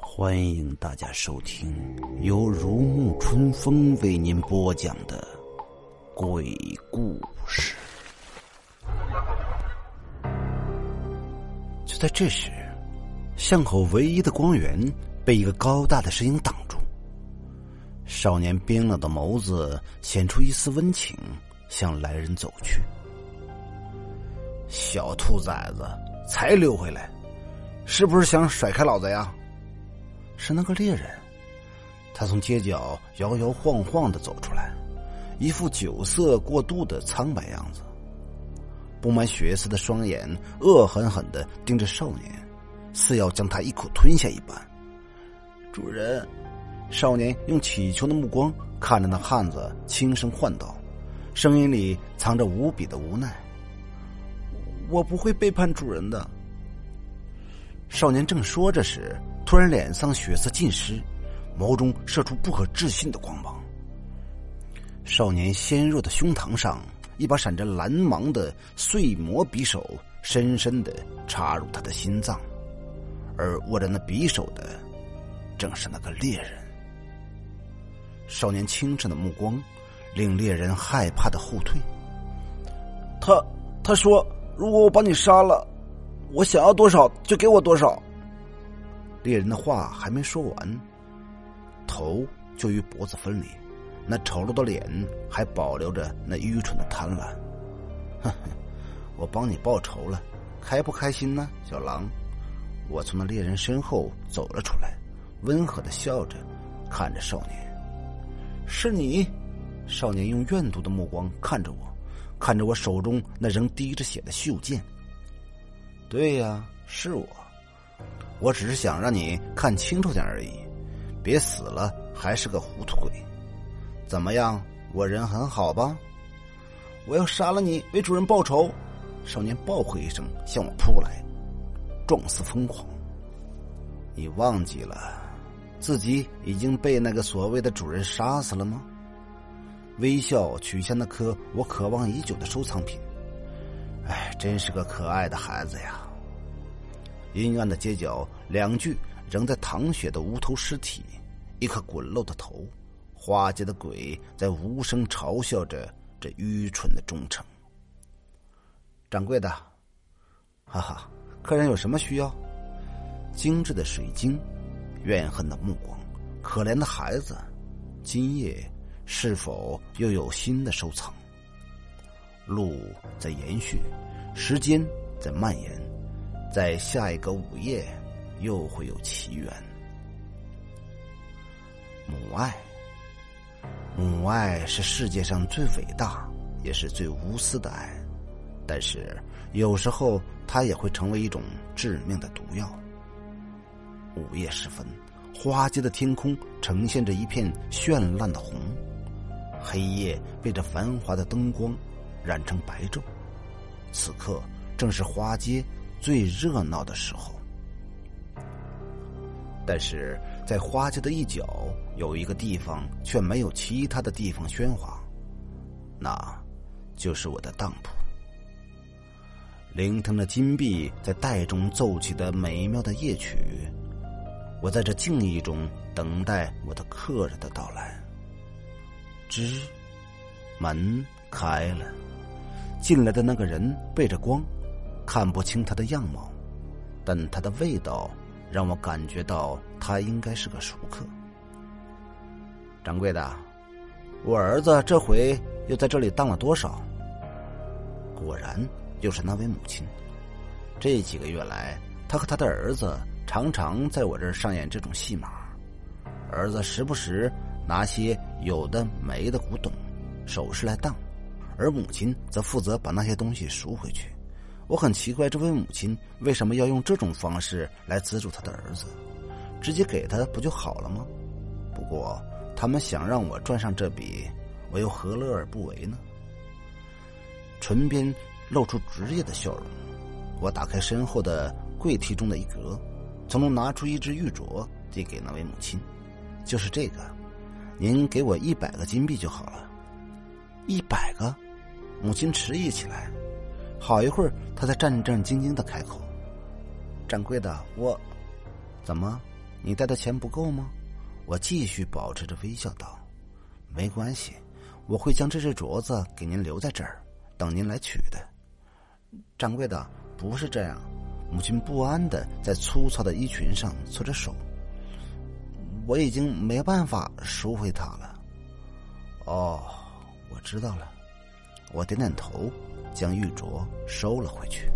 欢迎大家收听由如沐春风为您播讲的鬼故事。就在这时，巷口唯一的光源被一个高大的身影挡。少年冰冷的眸子显出一丝温情，向来人走去。小兔崽子，才溜回来，是不是想甩开老子呀？是那个猎人，他从街角摇摇晃晃的走出来，一副酒色过度的苍白样子，布满血丝的双眼恶狠狠的盯着少年，似要将他一口吞下一般。主人，少年用乞求的目光看着那汉子，轻声唤道，声音里藏着无比的无奈：“我不会背叛主人的。”少年正说着时。突然，脸上血色尽失，眸中射出不可置信的光芒。少年纤弱的胸膛上，一把闪着蓝芒的碎魔匕首深深的插入他的心脏，而握着那匕首的，正是那个猎人。少年清澈的目光，令猎人害怕的后退。他他说：“如果我把你杀了，我想要多少就给我多少。”猎人的话还没说完，头就与脖子分离，那丑陋的脸还保留着那愚蠢的贪婪。哼哼，我帮你报仇了，开不开心呢，小狼？我从那猎人身后走了出来，温和的笑着，看着少年。是你？少年用怨毒的目光看着我，看着我手中那仍滴着血的袖剑。对呀，是我。我只是想让你看清楚点而已，别死了还是个糊涂鬼。怎么样，我人很好吧？我要杀了你，为主人报仇！少年暴喝一声，向我扑来，状似疯狂。你忘记了，自己已经被那个所谓的主人杀死了吗？微笑取下那颗我渴望已久的收藏品。哎，真是个可爱的孩子呀。阴暗的街角，两具仍在淌血的无头尸体，一颗滚漏的头，花街的鬼在无声嘲笑着这愚蠢的忠诚。掌柜的，哈哈，客人有什么需要？精致的水晶，怨恨的目光，可怜的孩子，今夜是否又有新的收藏？路在延续，时间在蔓延。在下一个午夜，又会有奇缘。母爱，母爱是世界上最伟大也是最无私的爱，但是有时候它也会成为一种致命的毒药。午夜时分，花街的天空呈现着一片绚烂的红，黑夜被这繁华的灯光染成白昼。此刻正是花街。最热闹的时候，但是在花街的一角有一个地方却没有其他的地方喧哗，那就是我的当铺。聆听着金币在袋中奏起的美妙的夜曲，我在这静谧中等待我的客人的到来。吱，门开了，进来的那个人背着光。看不清他的样貌，但他的味道让我感觉到他应该是个熟客。掌柜的，我儿子这回又在这里当了多少？果然又是那位母亲。这几个月来，他和他的儿子常常在我这儿上演这种戏码。儿子时不时拿些有的没的古董、首饰来当，而母亲则负责把那些东西赎回去。我很奇怪，这位母亲为什么要用这种方式来资助他的儿子？直接给他不就好了吗？不过他们想让我赚上这笔，我又何乐而不为呢？唇边露出职业的笑容，我打开身后的柜屉中的一格，从中拿出一只玉镯，递给那位母亲。就是这个，您给我一百个金币就好了。一百个，母亲迟疑起来，好一会儿，她才战战兢兢的开口：“掌柜的，我怎么？你带的钱不够吗？”我继续保持着微笑道：“没关系，我会将这只镯子给您留在这儿，等您来取的。”掌柜的，不是这样。母亲不安的在粗糙的衣裙上搓着手。我已经没办法赎回它了。哦，我知道了。我点点头，将玉镯收了回去。